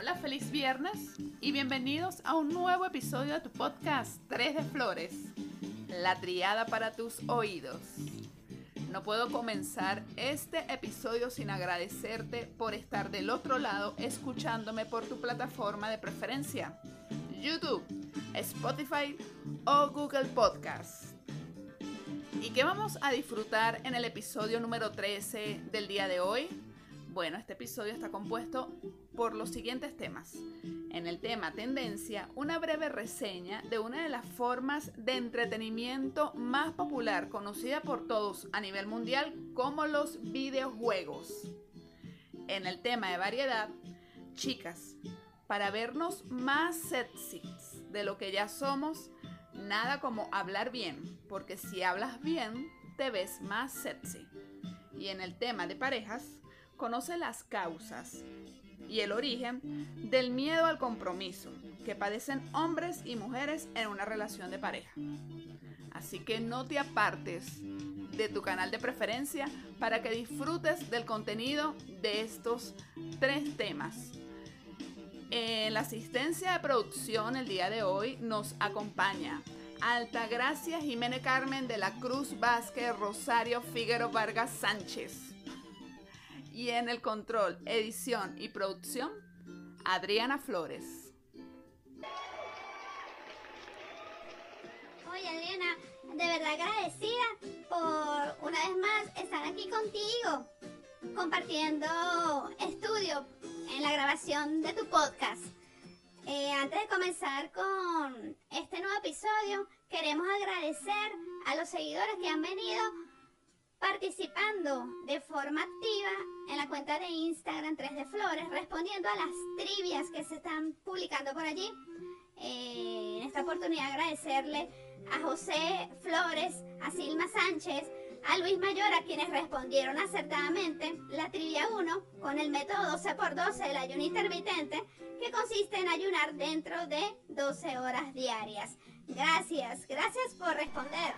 Hola, feliz viernes y bienvenidos a un nuevo episodio de tu podcast Tres de Flores, la triada para tus oídos. No puedo comenzar este episodio sin agradecerte por estar del otro lado escuchándome por tu plataforma de preferencia, YouTube, Spotify o Google Podcast. ¿Y qué vamos a disfrutar en el episodio número 13 del día de hoy? Bueno, este episodio está compuesto por los siguientes temas. En el tema tendencia, una breve reseña de una de las formas de entretenimiento más popular conocida por todos a nivel mundial como los videojuegos. En el tema de variedad, chicas, para vernos más sexy de lo que ya somos, nada como hablar bien, porque si hablas bien, te ves más sexy. Y en el tema de parejas, conoce las causas y el origen del miedo al compromiso que padecen hombres y mujeres en una relación de pareja. Así que no te apartes de tu canal de preferencia para que disfrutes del contenido de estos tres temas. En la asistencia de producción el día de hoy nos acompaña Altagracia Jiménez Carmen de la Cruz Vázquez Rosario Figueroa Vargas Sánchez y en el control, edición y producción, Adriana Flores. Oye Adriana, de verdad agradecida por una vez más estar aquí contigo, compartiendo estudio en la grabación de tu podcast. Eh, antes de comenzar con este nuevo episodio, queremos agradecer a los seguidores que han venido participando de forma activa en la cuenta de Instagram 3 de Flores, respondiendo a las trivias que se están publicando por allí. Eh, en esta oportunidad agradecerle a José Flores, a Silma Sánchez, a Luis Mayor, a quienes respondieron acertadamente la trivia 1 con el método 12x12 del ayuno intermitente, que consiste en ayunar dentro de 12 horas diarias. Gracias, gracias por responder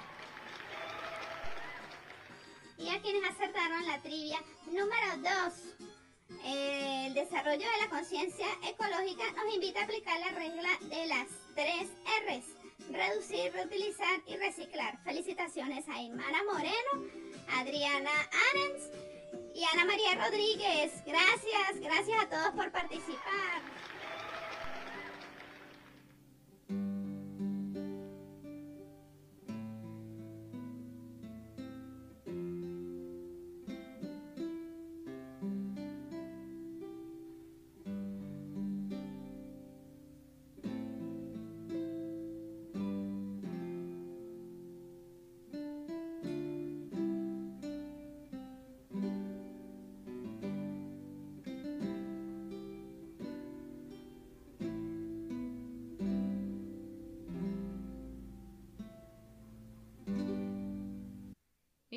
y a quienes acertaron la trivia número 2. El desarrollo de la conciencia ecológica nos invita a aplicar la regla de las tres R's. Reducir, reutilizar y reciclar. Felicitaciones a Imana Moreno, Adriana Arens y Ana María Rodríguez. Gracias, gracias a todos por participar.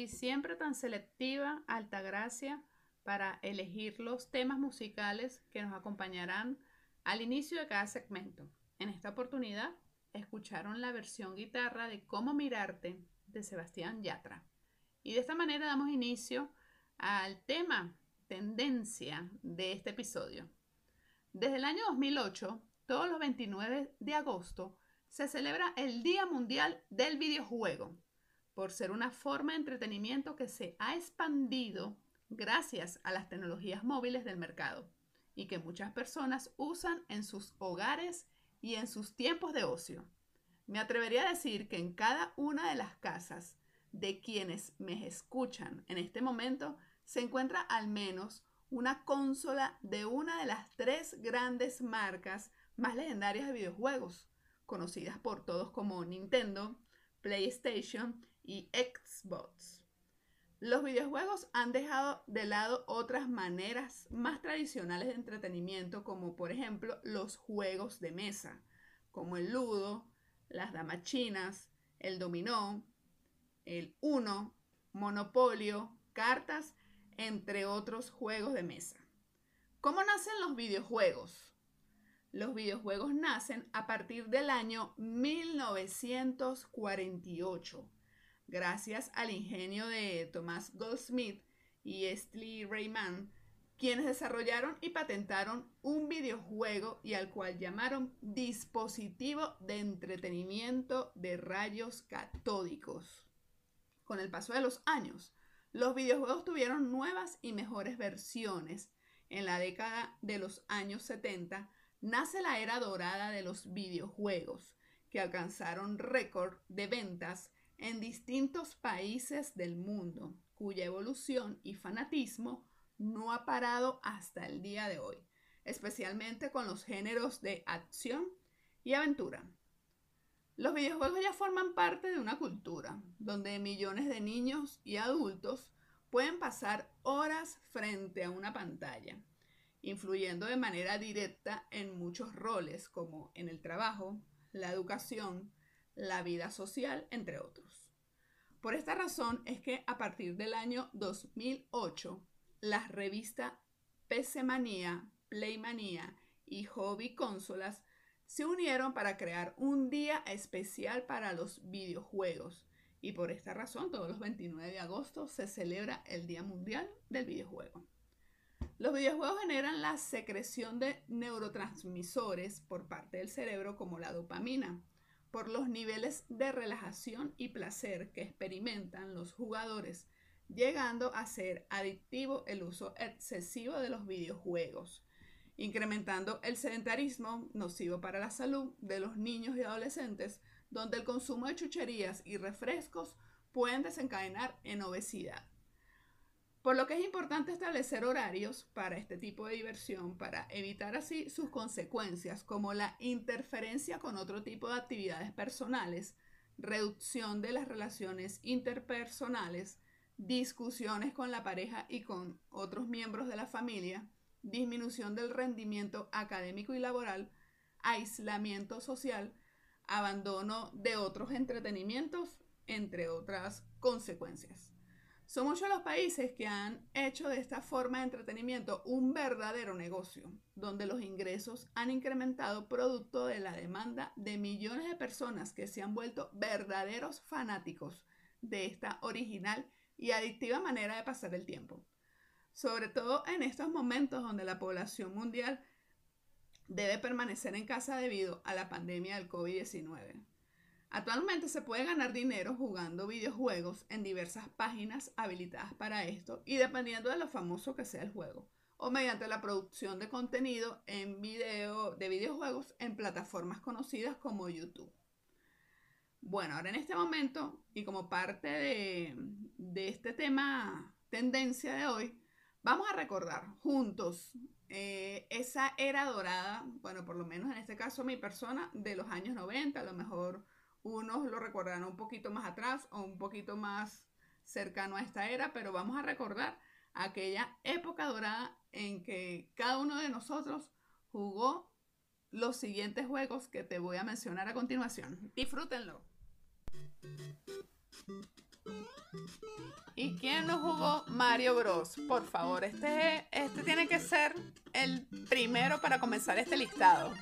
Siempre tan selectiva, alta gracia para elegir los temas musicales que nos acompañarán al inicio de cada segmento. En esta oportunidad escucharon la versión guitarra de Cómo mirarte de Sebastián Yatra. Y de esta manera damos inicio al tema tendencia de este episodio. Desde el año 2008, todos los 29 de agosto, se celebra el Día Mundial del Videojuego, por ser una forma de entretenimiento que se ha expandido gracias a las tecnologías móviles del mercado y que muchas personas usan en sus hogares y en sus tiempos de ocio. Me atrevería a decir que en cada una de las casas de quienes me escuchan en este momento se encuentra al menos una consola de una de las tres grandes marcas más legendarias de videojuegos, conocidas por todos como Nintendo, PlayStation y Xbox. Los videojuegos han dejado de lado otras maneras más tradicionales de entretenimiento, como por ejemplo los juegos de mesa, como el ludo, las damas chinas, el dominó, el uno, monopolio, cartas, entre otros juegos de mesa. ¿Cómo nacen los videojuegos? Los videojuegos nacen a partir del año 1948 gracias al ingenio de Thomas Goldsmith y Stanley Rayman, quienes desarrollaron y patentaron un videojuego y al cual llamaron dispositivo de entretenimiento de rayos catódicos. Con el paso de los años, los videojuegos tuvieron nuevas y mejores versiones. En la década de los años 70 nace la era dorada de los videojuegos, que alcanzaron récord de ventas en distintos países del mundo, cuya evolución y fanatismo no ha parado hasta el día de hoy, especialmente con los géneros de acción y aventura. Los videojuegos ya forman parte de una cultura donde millones de niños y adultos pueden pasar horas frente a una pantalla, influyendo de manera directa en muchos roles como en el trabajo, la educación, la vida social, entre otros. Por esta razón es que a partir del año 2008, las revistas PC Manía, Play Manía y Hobby Consolas se unieron para crear un día especial para los videojuegos. Y por esta razón, todos los 29 de agosto se celebra el Día Mundial del Videojuego. Los videojuegos generan la secreción de neurotransmisores por parte del cerebro como la dopamina, por los niveles de relajación y placer que experimentan los jugadores llegando a ser adictivo el uso excesivo de los videojuegos, incrementando el sedentarismo nocivo para la salud de los niños y adolescentes, donde el consumo de chucherías y refrescos pueden desencadenar en obesidad. Por lo que es importante establecer horarios para este tipo de diversión para evitar así sus consecuencias como la interferencia con otro tipo de actividades personales, reducción de las relaciones interpersonales, discusiones con la pareja y con otros miembros de la familia, disminución del rendimiento académico y laboral, aislamiento social, abandono de otros entretenimientos, entre otras consecuencias. Son muchos los países que han hecho de esta forma de entretenimiento un verdadero negocio, donde los ingresos han incrementado producto de la demanda de millones de personas que se han vuelto verdaderos fanáticos de esta original y adictiva manera de pasar el tiempo. Sobre todo en estos momentos donde la población mundial debe permanecer en casa debido a la pandemia del COVID-19. Actualmente se puede ganar dinero jugando videojuegos en diversas páginas habilitadas para esto y dependiendo de lo famoso que sea el juego, o mediante la producción de contenido en video de videojuegos en plataformas conocidas como YouTube. Bueno, ahora en este momento, y como parte de, este tema tendencia de hoy, vamos a recordar juntos eh, esa era dorada, bueno, por lo menos en este caso mi persona, de los años 90, a lo mejor unos lo recordarán un poquito más atrás o un poquito más cercano a esta era, pero vamos a recordar aquella época dorada en que cada uno de nosotros jugó los siguientes juegos que te voy a mencionar a continuación. Disfrútenlo. ¿Y quién no jugó Mario Bros? Por favor, este, este tiene que ser el primero para comenzar este listado.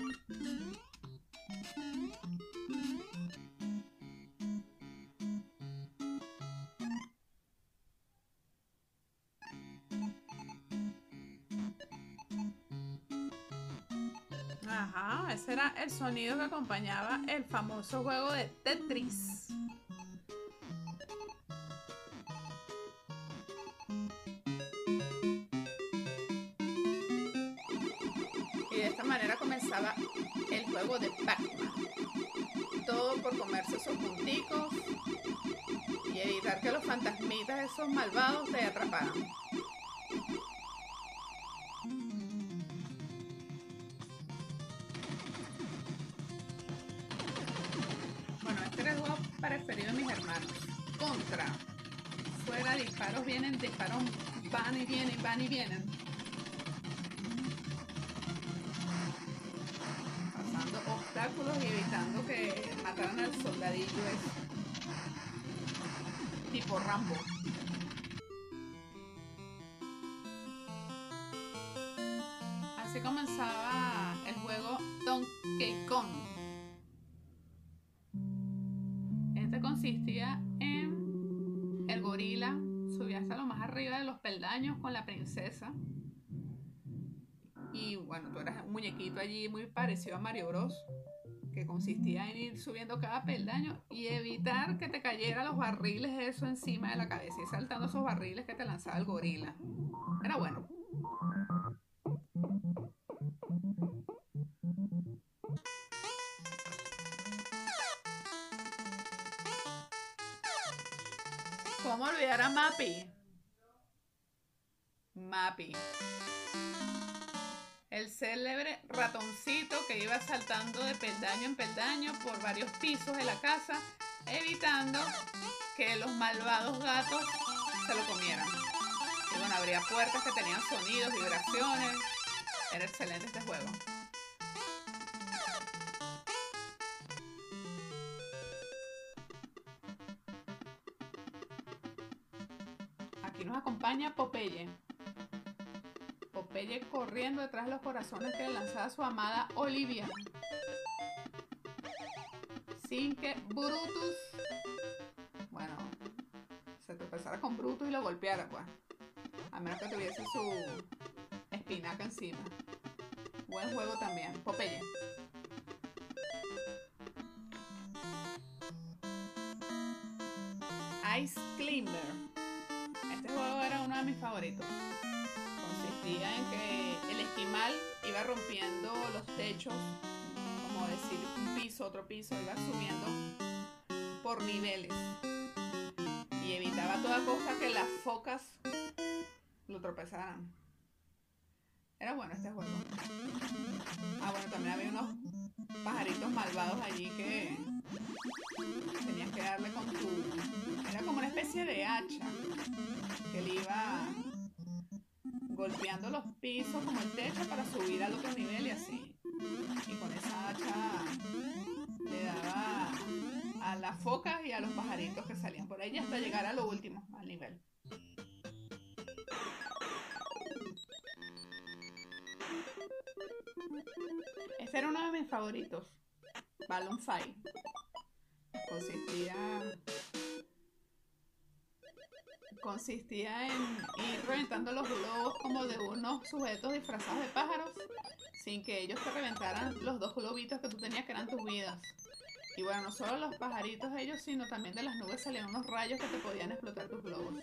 Ajá, ese era el sonido que acompañaba el famoso juego de Tetris. comenzaba el juego de Pac-Man. Todo por comerse esos punticos y evitar que los fantasmitas esos malvados te atraparan. Vienen, disparos van y vienen, van y vienen. y evitando que mataran al soldadillo. Tipo Rambo. Así comenzaba el juego Donkey Kong. Este consistía en el gorila hasta lo más arriba de los peldaños con la princesa Y bueno, tú eras un muñequito allí muy parecido a Mario Bros. Que consistía en ir subiendo cada peldaño y evitar que te cayeran los barriles eso encima de la cabeza y saltando esos barriles que te lanzaba el gorila. Era bueno. ¿Cómo olvidar a Mappy? Mappy. El célebre ratoncito que iba saltando de peldaño en peldaño por varios pisos de la casa, evitando que los malvados gatos se lo comieran. Y bueno, habría puertas que tenían sonidos, vibraciones. Era excelente este juego. Aquí nos acompaña Popeye. Popeye corriendo detrás de los corazones que le lanzaba su amada Olivia. Sin que Brutus, bueno, se tropezara con Brutus y lo golpeara, pues. A menos que tuviese su espinaca encima. Buen juego también. Popeye. Ice Climber. Este juego era uno de mis favoritos. Consistía en que el esquimal iba rompiendo los techos, como decir, un piso, otro piso, iba subiendo por niveles. Y evitaba a toda costa que las focas lo tropezaran. Era bueno este juego. Ah, bueno, también había unos pajaritos malvados allí que tenías que darle con tu... Era como una especie de hacha que le iba golpeando los pisos como el techo para subir al otro nivel y así. Y con esa hacha le daba a las focas y a los pajaritos que salían por ahí hasta llegar a lo último, al nivel. Este era uno de mis favoritos. Balloon Fight. Consistía. Consistía en ir reventando los globos como de unos sujetos disfrazados de pájaros sin que ellos te reventaran los dos globitos que tú tenías que eran tus vidas. Y bueno, no solo los pajaritos ellos, sino también de las nubes salían unos rayos que te podían explotar tus globos.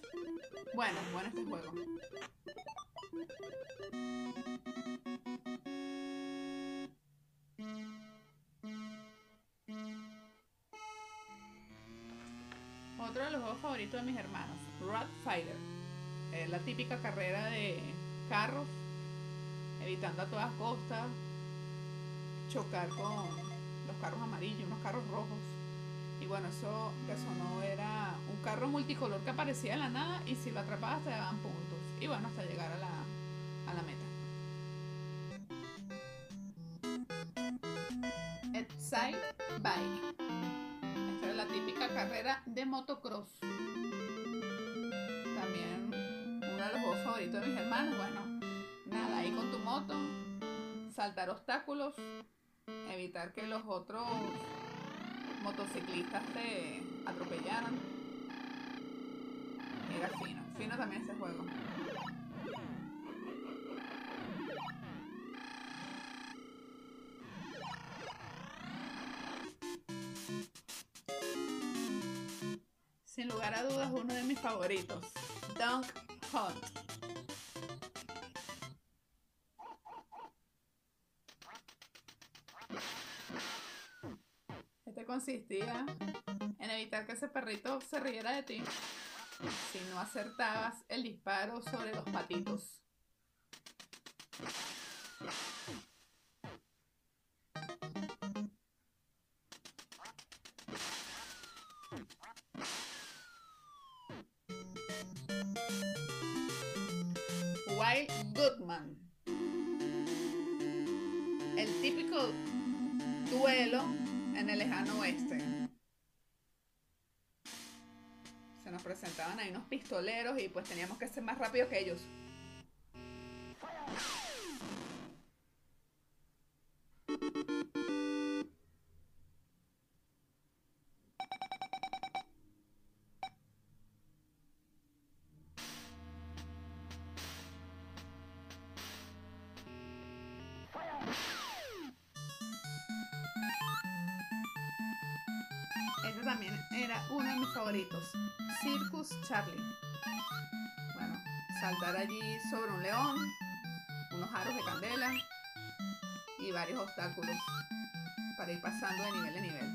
Bueno, bueno este juego. Otro de los juegos favoritos de mis hermanos, Rat Fighter. Eh, la típica carrera de carros, evitando a todas costas chocar con los carros amarillos, unos carros rojos. Y bueno, eso, eso no era un carro multicolor que aparecía de la nada y si lo atrapabas te daban puntos. Y bueno, hasta llegar a la, a la meta. Excite Bike. Carrera de motocross. También uno de los juegos favoritos de mis hermanos. Bueno, nada, ahí con tu moto, saltar obstáculos, evitar que los otros motociclistas te atropellaran. Era fino, fino también ese juego. Lugar a dudas, uno de mis favoritos, Dunk Hunt. Este consistía en evitar que ese perrito se riera de ti si no acertabas el disparo sobre los patitos. Goodman. El típico duelo en el lejano oeste. Se nos presentaban ahí unos pistoleros y pues teníamos que ser más rápidos que ellos. Charlie. Bueno, saltar allí sobre un león, unos aros de candela y varios obstáculos para ir pasando de nivel a nivel.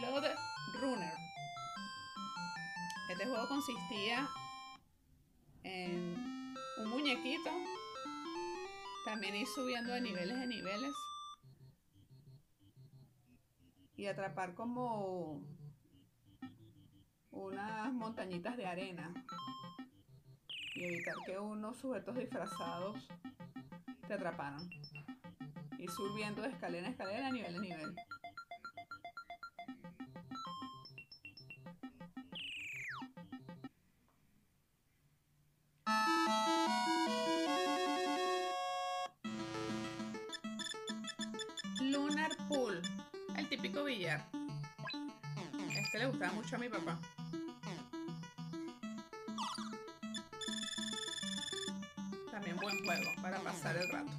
Load Runner. Este juego consistía también ir subiendo de niveles a niveles y atrapar como unas montañitas de arena y evitar que unos sujetos disfrazados te atraparan. Y subiendo de escalera en escalera, nivel a nivel. También buen juego para pasar el rato.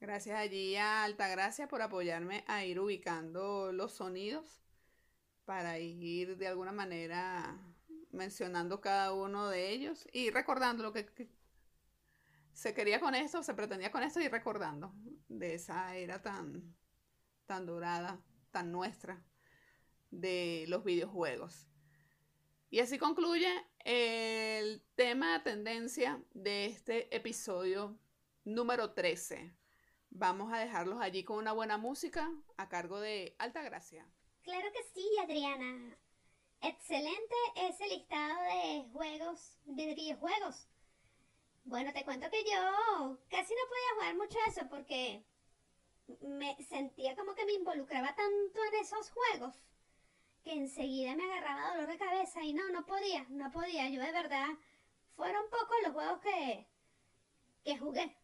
Gracias allí a Altagracia por apoyarme a ir ubicando los sonidos para ir de alguna manera mencionando cada uno de ellos y recordando lo que, que se quería con esto, se pretendía con esto y recordando de esa era tan, tan dorada, tan nuestra de los videojuegos. Y así concluye el tema de tendencia de este episodio número 13. Vamos a dejarlos allí con una buena música a cargo de Altagracia. Claro que sí, Adriana. Excelente ese listado de juegos, de videojuegos. Bueno, te cuento que yo casi no podía jugar mucho eso porque me sentía como que me involucraba tanto en esos juegos que enseguida me agarraba dolor de cabeza y no, no podía, no podía. Yo de verdad, fueron pocos los juegos que, que jugué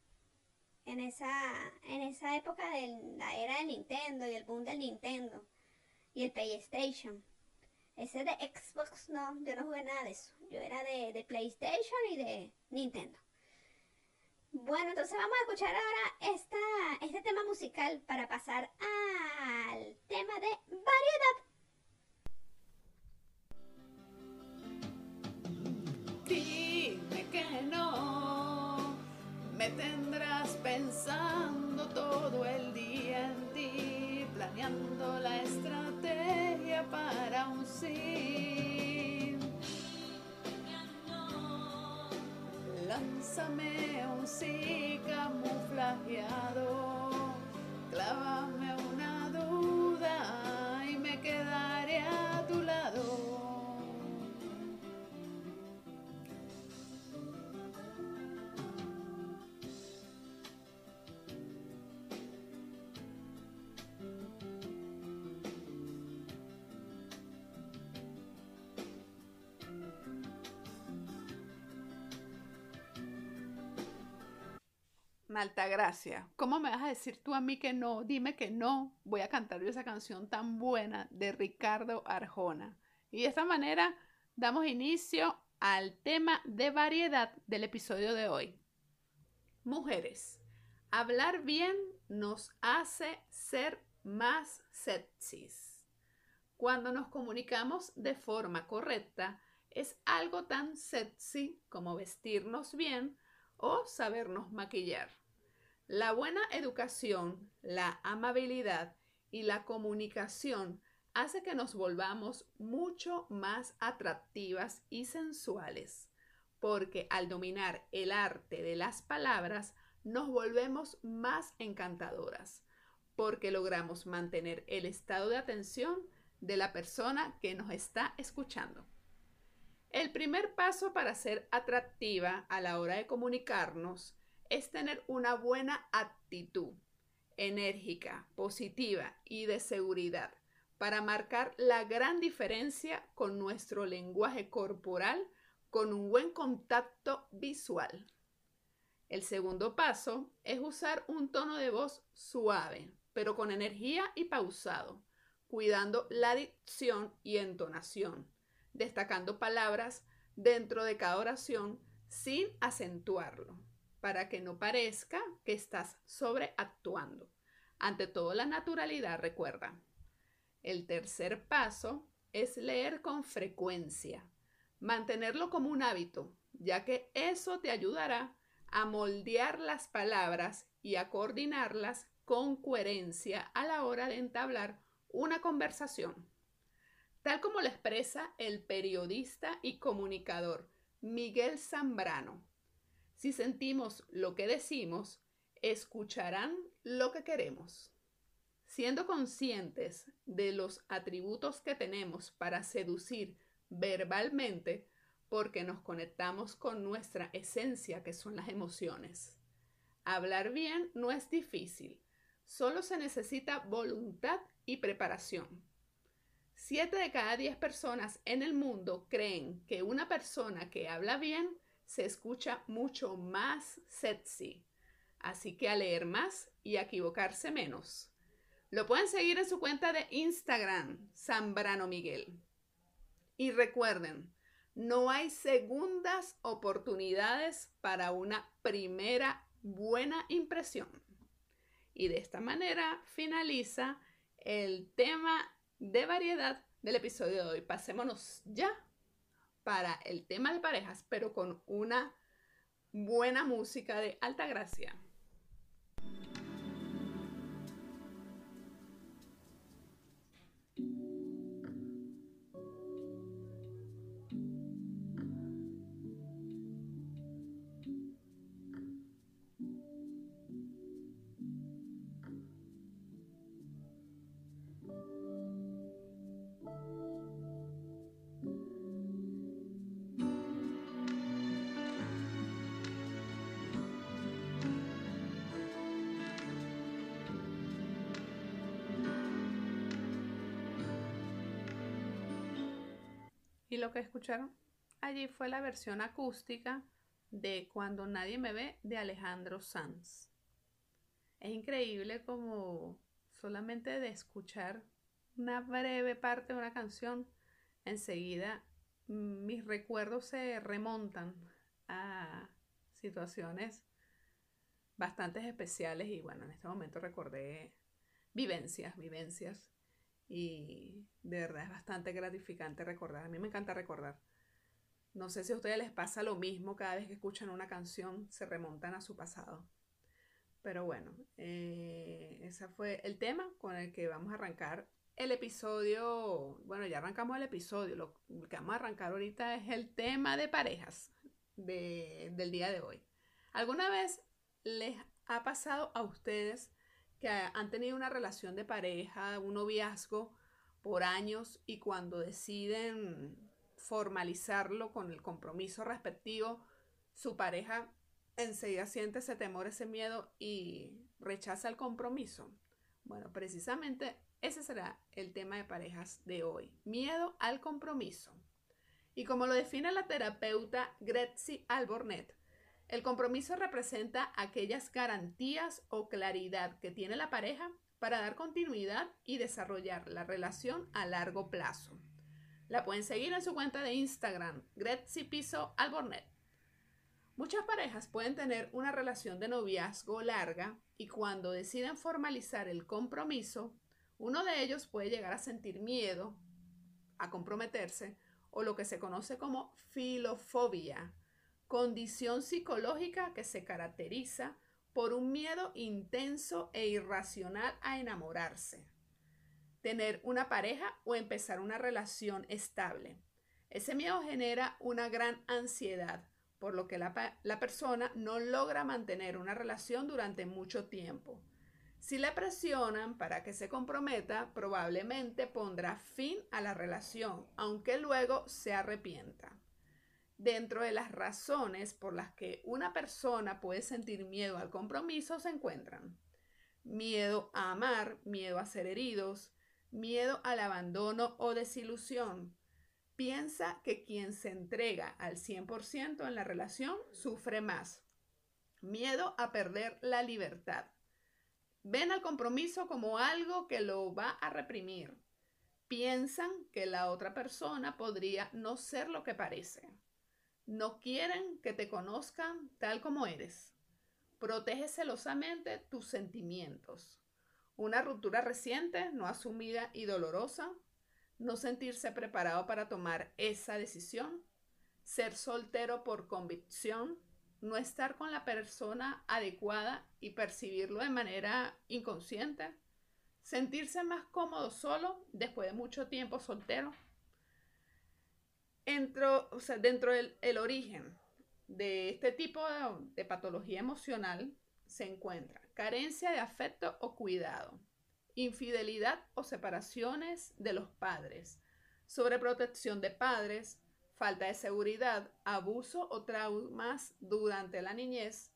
en esa, en esa época de la era del Nintendo y el boom del Nintendo y el PlayStation. Ese de Xbox, no, yo no jugué nada de eso. Yo era de, de PlayStation y de Nintendo. Bueno, entonces vamos a escuchar ahora esta, este tema musical para pasar al tema de variedad. Para Maltagracia, ¿cómo me vas a decir tú a mí que no? Dime que no. Voy a cantar yo esa canción tan buena de Ricardo Arjona. Y de esta manera damos inicio al tema de variedad del episodio de hoy. Mujeres, hablar bien nos hace ser más sexys. Cuando nos comunicamos de forma correcta, es algo tan sexy como vestirnos bien o sabernos maquillar. La buena educación, la amabilidad y la comunicación hace que nos volvamos mucho más atractivas y sensuales, porque al dominar el arte de las palabras nos volvemos más encantadoras porque logramos mantener el estado de atención de la persona que nos está escuchando. El primer paso para ser atractiva a la hora de comunicarnos es tener una buena actitud enérgica, positiva y de seguridad para marcar la gran diferencia con nuestro lenguaje corporal con un buen contacto visual. El segundo paso es usar un tono de voz suave, pero con energía y pausado, cuidando la dicción y entonación, destacando palabras dentro de cada oración sin acentuarlo, para que no parezca que estás sobreactuando. Ante todo, la naturalidad, recuerda. El tercer paso es leer con frecuencia, mantenerlo como un hábito, ya que eso te ayudará a moldear las palabras y a coordinarlas con coherencia a la hora de entablar una conversación. Tal como lo expresa el periodista y comunicador Miguel Zambrano, si sentimos lo que decimos, escucharán lo que queremos. Siendo conscientes de los atributos que tenemos para seducir verbalmente, porque nos conectamos con nuestra esencia, que son las emociones. Hablar bien no es difícil, solo se necesita voluntad y preparación. Siete de cada diez personas en el mundo creen que una persona que habla bien se escucha mucho más sexy. Así que a leer más y a equivocarse menos. Lo pueden seguir en su cuenta de Instagram, Zambrano Miguel. Y recuerden, no hay segundas oportunidades para una primera buena impresión. Y de esta manera finaliza el tema de variedad del episodio de hoy. Pasémonos ya para el tema de parejas, pero con una buena música de alta gracia. Y lo que escucharon allí fue la versión acústica de Cuando nadie me ve de Alejandro Sanz. Es increíble como solamente de escuchar una breve parte de una canción, enseguida mis recuerdos se remontan a situaciones bastante especiales y bueno, en este momento recordé vivencias, vivencias y de verdad es bastante gratificante recordar. A mí me encanta recordar. No sé si a ustedes les pasa lo mismo cada vez que escuchan una canción, se remontan a su pasado. Pero bueno, eh, ese fue el tema con el que vamos a arrancar el episodio. Bueno, ya arrancamos el episodio. Lo que vamos a arrancar ahorita es el tema de parejas del día de hoy. ¿Alguna vez les ha pasado a ustedes que han tenido una relación de pareja, un noviazgo por años y cuando deciden formalizarlo con el compromiso respectivo, su pareja enseguida siente ese temor, ese miedo y rechaza el compromiso. Bueno, precisamente ese será el tema de parejas de hoy, miedo al compromiso. Y como lo define la terapeuta Gretzi Albornet, el compromiso representa aquellas garantías o claridad que tiene la pareja para dar continuidad y desarrollar la relación a largo plazo. La pueden seguir en su cuenta de Instagram, Gretzi Piso Albornet. Muchas parejas pueden tener una relación de noviazgo larga y cuando deciden formalizar el compromiso, uno de ellos puede llegar a sentir miedo a comprometerse o lo que se conoce como filofobia, condición psicológica que se caracteriza por un miedo intenso e irracional a enamorarse, tener una pareja o empezar una relación estable. Ese miedo genera una gran ansiedad por lo que la, la persona no logra mantener una relación durante mucho tiempo. Si le presionan para que se comprometa, probablemente pondrá fin a la relación, aunque luego se arrepienta. Dentro de las razones por las que una persona puede sentir miedo al compromiso se encuentran miedo a amar, miedo a ser heridos, miedo al abandono o desilusión. Piensa que quien se entrega al 100% en la relación sufre más. Miedo a perder la libertad. Ven al compromiso como algo que lo va a reprimir. Piensan que la otra persona podría no ser lo que parece. No quieren que te conozcan tal como eres. Protege celosamente tus sentimientos. Una ruptura reciente, no asumida y dolorosa. No sentirse preparado para tomar esa decisión. Ser soltero por convicción. No estar con la persona adecuada y percibirlo de manera inconsciente. Sentirse más cómodo solo después de mucho tiempo soltero. Dentro, dentro del origen de este tipo de, patología emocional se encuentra carencia de afecto o cuidado, infidelidad o separaciones de los padres, sobreprotección de padres, falta de seguridad, abuso o traumas durante la niñez,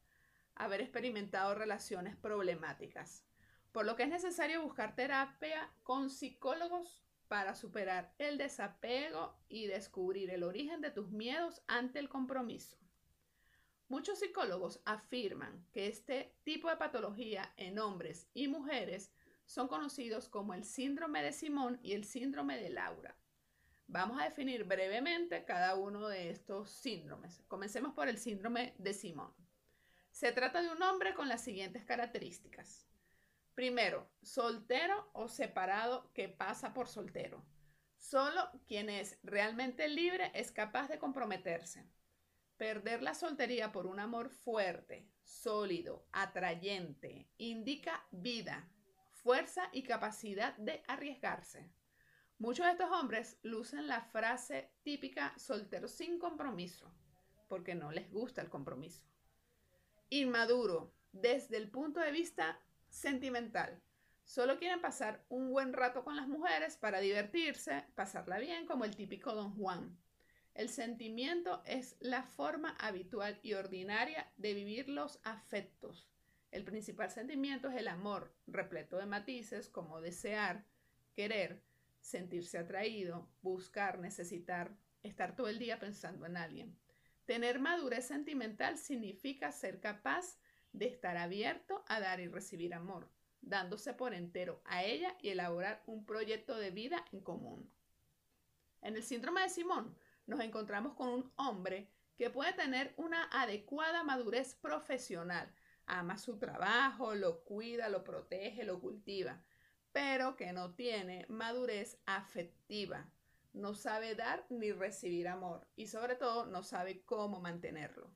haber experimentado relaciones problemáticas. Por lo que es necesario buscar terapia con psicólogos para superar el desapego y descubrir el origen de tus miedos ante el compromiso. Muchos psicólogos afirman que este tipo de patología en hombres y mujeres son conocidos como el síndrome de Simón y el síndrome de Laura. Vamos a definir brevemente cada uno de estos síndromes. Comencemos por el síndrome de Simón. Se trata de un hombre con las siguientes características. Primero, soltero o separado que pasa por soltero. Solo quien es realmente libre es capaz de comprometerse. Perder la soltería por un amor fuerte, sólido, atrayente, indica vida, fuerza y capacidad de arriesgarse. Muchos de estos hombres lucen la frase típica soltero sin compromiso, porque no les gusta el compromiso. Inmaduro, desde el punto de vista sentimental. Solo quieren pasar un buen rato con las mujeres para divertirse, pasarla bien como el típico don Juan. El sentimiento es la forma habitual y ordinaria de vivir los afectos. El principal sentimiento es el amor, repleto de matices como desear, querer, sentirse atraído, buscar, necesitar, estar todo el día pensando en alguien. Tener madurez sentimental significa ser capaz de estar abierto a dar y recibir amor, dándose por entero a ella y elaborar un proyecto de vida en común. En el síndrome de Simón, nos encontramos con un hombre que puede tener una adecuada madurez profesional. Ama su trabajo, lo cuida, lo protege, lo cultiva, pero que no tiene madurez afectiva. No sabe dar ni recibir amor y sobre todo no sabe cómo mantenerlo.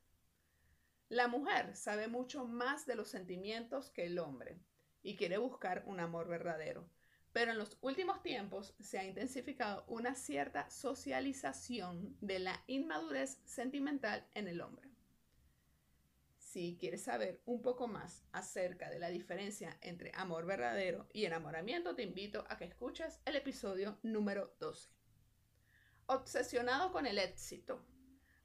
La mujer sabe mucho más de los sentimientos que el hombre y quiere buscar un amor verdadero. Pero en los últimos tiempos se ha intensificado una cierta socialización de la inmadurez sentimental en el hombre. Si quieres saber un poco más acerca de la diferencia entre amor verdadero y enamoramiento, te invito a que escuches el episodio número 12. Obsesionado con el éxito,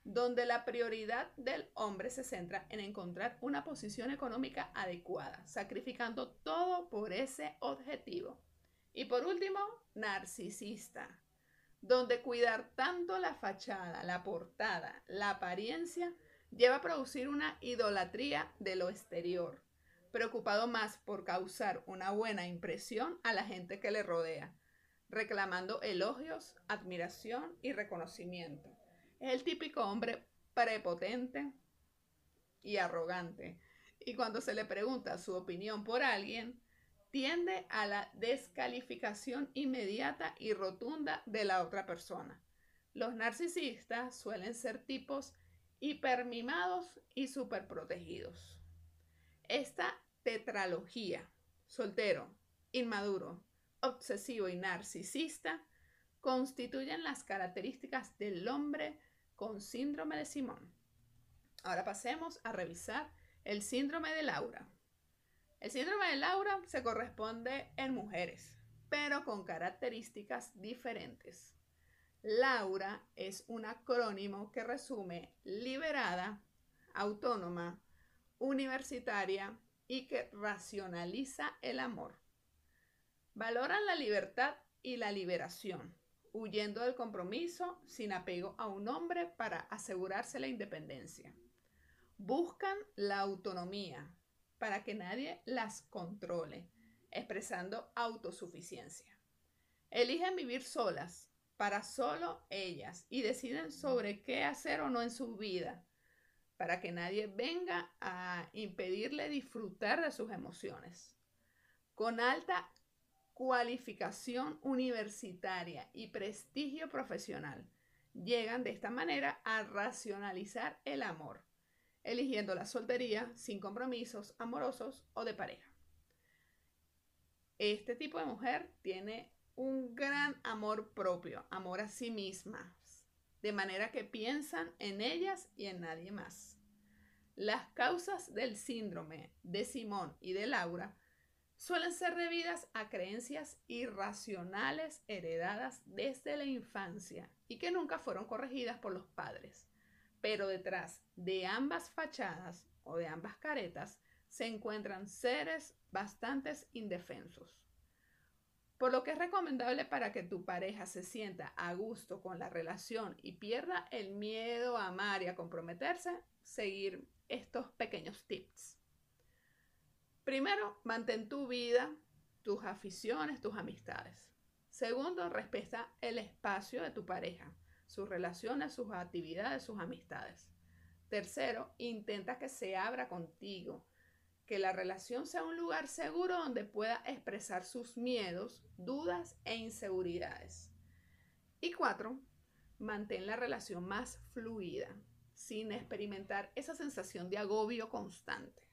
donde la prioridad del hombre se centra en encontrar una posición económica adecuada, sacrificando todo por ese objetivo. Y por último, narcisista, donde cuidar tanto la fachada, la portada, la apariencia, lleva a producir una idolatría de lo exterior, preocupado más por causar una buena impresión a la gente que le rodea, reclamando elogios, admiración y reconocimiento. Es el típico hombre prepotente y arrogante. Y cuando se le pregunta su opinión por alguien, tiende a la descalificación inmediata y rotunda de la otra persona. Los narcisistas suelen ser tipos hipermimados y superprotegidos. Esta tetralogía, soltero, inmaduro, obsesivo y narcisista, constituyen las características del hombre con síndrome de Simón. Ahora pasemos a revisar el síndrome de Laura. El síndrome de Laura se corresponde en mujeres, pero con características diferentes. Laura es un acrónimo que resume liberada, autónoma, universitaria y que racionaliza el amor. Valoran la libertad y la liberación, huyendo del compromiso sin apego a un hombre para asegurarse la independencia. Buscan la autonomía para que nadie las controle, expresando autosuficiencia. Eligen vivir solas, para solo ellas, y deciden sobre qué hacer o no en su vida, para que nadie venga a impedirle disfrutar de sus emociones. Con alta cualificación universitaria y prestigio profesional, llegan de esta manera a racionalizar el amor, eligiendo la soltería sin compromisos amorosos o de pareja. Este tipo de mujer tiene un gran amor propio, amor a sí mismas, de manera que piensan en ellas y en nadie más. Las causas del síndrome de Simón y de Laura suelen ser debidas a creencias irracionales heredadas desde la infancia y que nunca fueron corregidas por los padres. Pero detrás de ambas fachadas o de ambas caretas se encuentran seres bastante indefensos. Por lo que es recomendable para que tu pareja se sienta a gusto con la relación y pierda el miedo a amar y a comprometerse, seguir estos pequeños tips. Primero, mantén tu vida, tus aficiones, tus amistades. Segundo, respeta el espacio de tu pareja, sus relaciones, sus actividades, sus amistades. Tercero, intenta que se abra contigo, que la relación sea un lugar seguro donde pueda expresar sus miedos, dudas e inseguridades. Y cuatro, mantén la relación más fluida, sin experimentar esa sensación de agobio constante.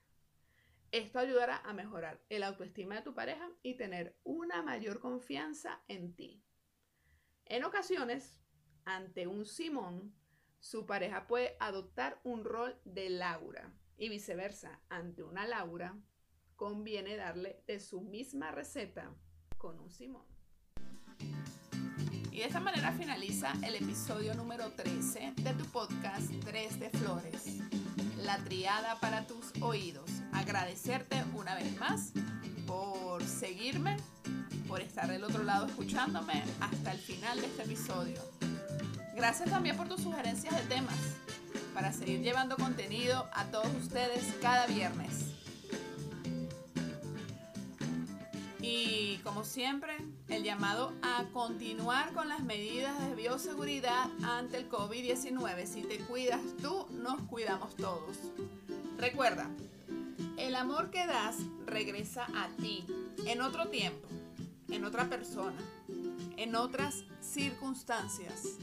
Esto ayudará a mejorar el autoestima de tu pareja y tener una mayor confianza en ti. En ocasiones, ante un Simón, su pareja puede adoptar un rol de Laura y viceversa, ante una Laura, conviene darle de su misma receta con un Simón. Y de esta manera finaliza el episodio número 13 de tu podcast 3 de Flores, la triada para tus oídos agradecerte una vez más por seguirme, por estar del otro lado escuchándome hasta el final de este episodio. Gracias también por tus sugerencias de temas para seguir llevando contenido a todos ustedes cada viernes. Y como siempre, el llamado a continuar con las medidas de bioseguridad ante el COVID-19. Si te cuidas tú, nos cuidamos todos. Recuerda, el amor que das regresa a ti en otro tiempo, en otra persona, en otras circunstancias,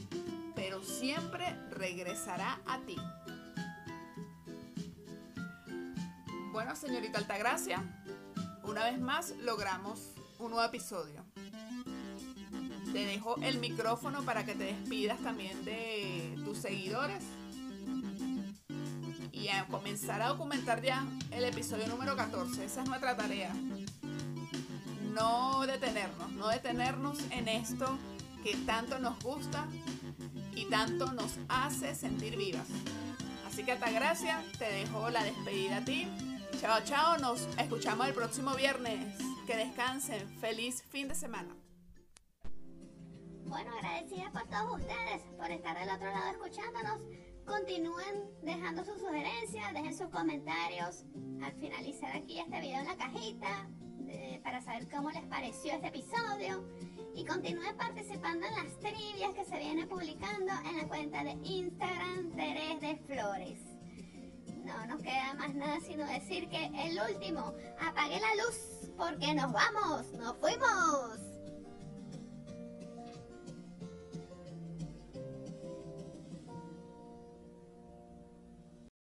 pero siempre regresará a ti. Bueno, señorita Altagracia, una vez más logramos un nuevo episodio. Te dejo el micrófono para que te despidas también de tus seguidores y a comenzar a documentar ya el episodio número 14. Esa es nuestra tarea. No detenernos, no detenernos en esto que tanto nos gusta y tanto nos hace sentir vivas. Así que hasta gracias, te dejo la despedida a ti. Chao, chao, nos escuchamos el próximo viernes. Que descansen, feliz fin de semana. Bueno, agradecida por todos ustedes por estar del otro lado escuchándonos. Continúen dejando sus sugerencias, dejen sus comentarios al finalizar aquí este video en la cajita para saber cómo les pareció este episodio y continúen participando en las trivias que se vienen publicando en la cuenta de Instagram Teres de Flores. No nos queda más nada sino decir que el último, apague la luz porque nos vamos, nos fuimos.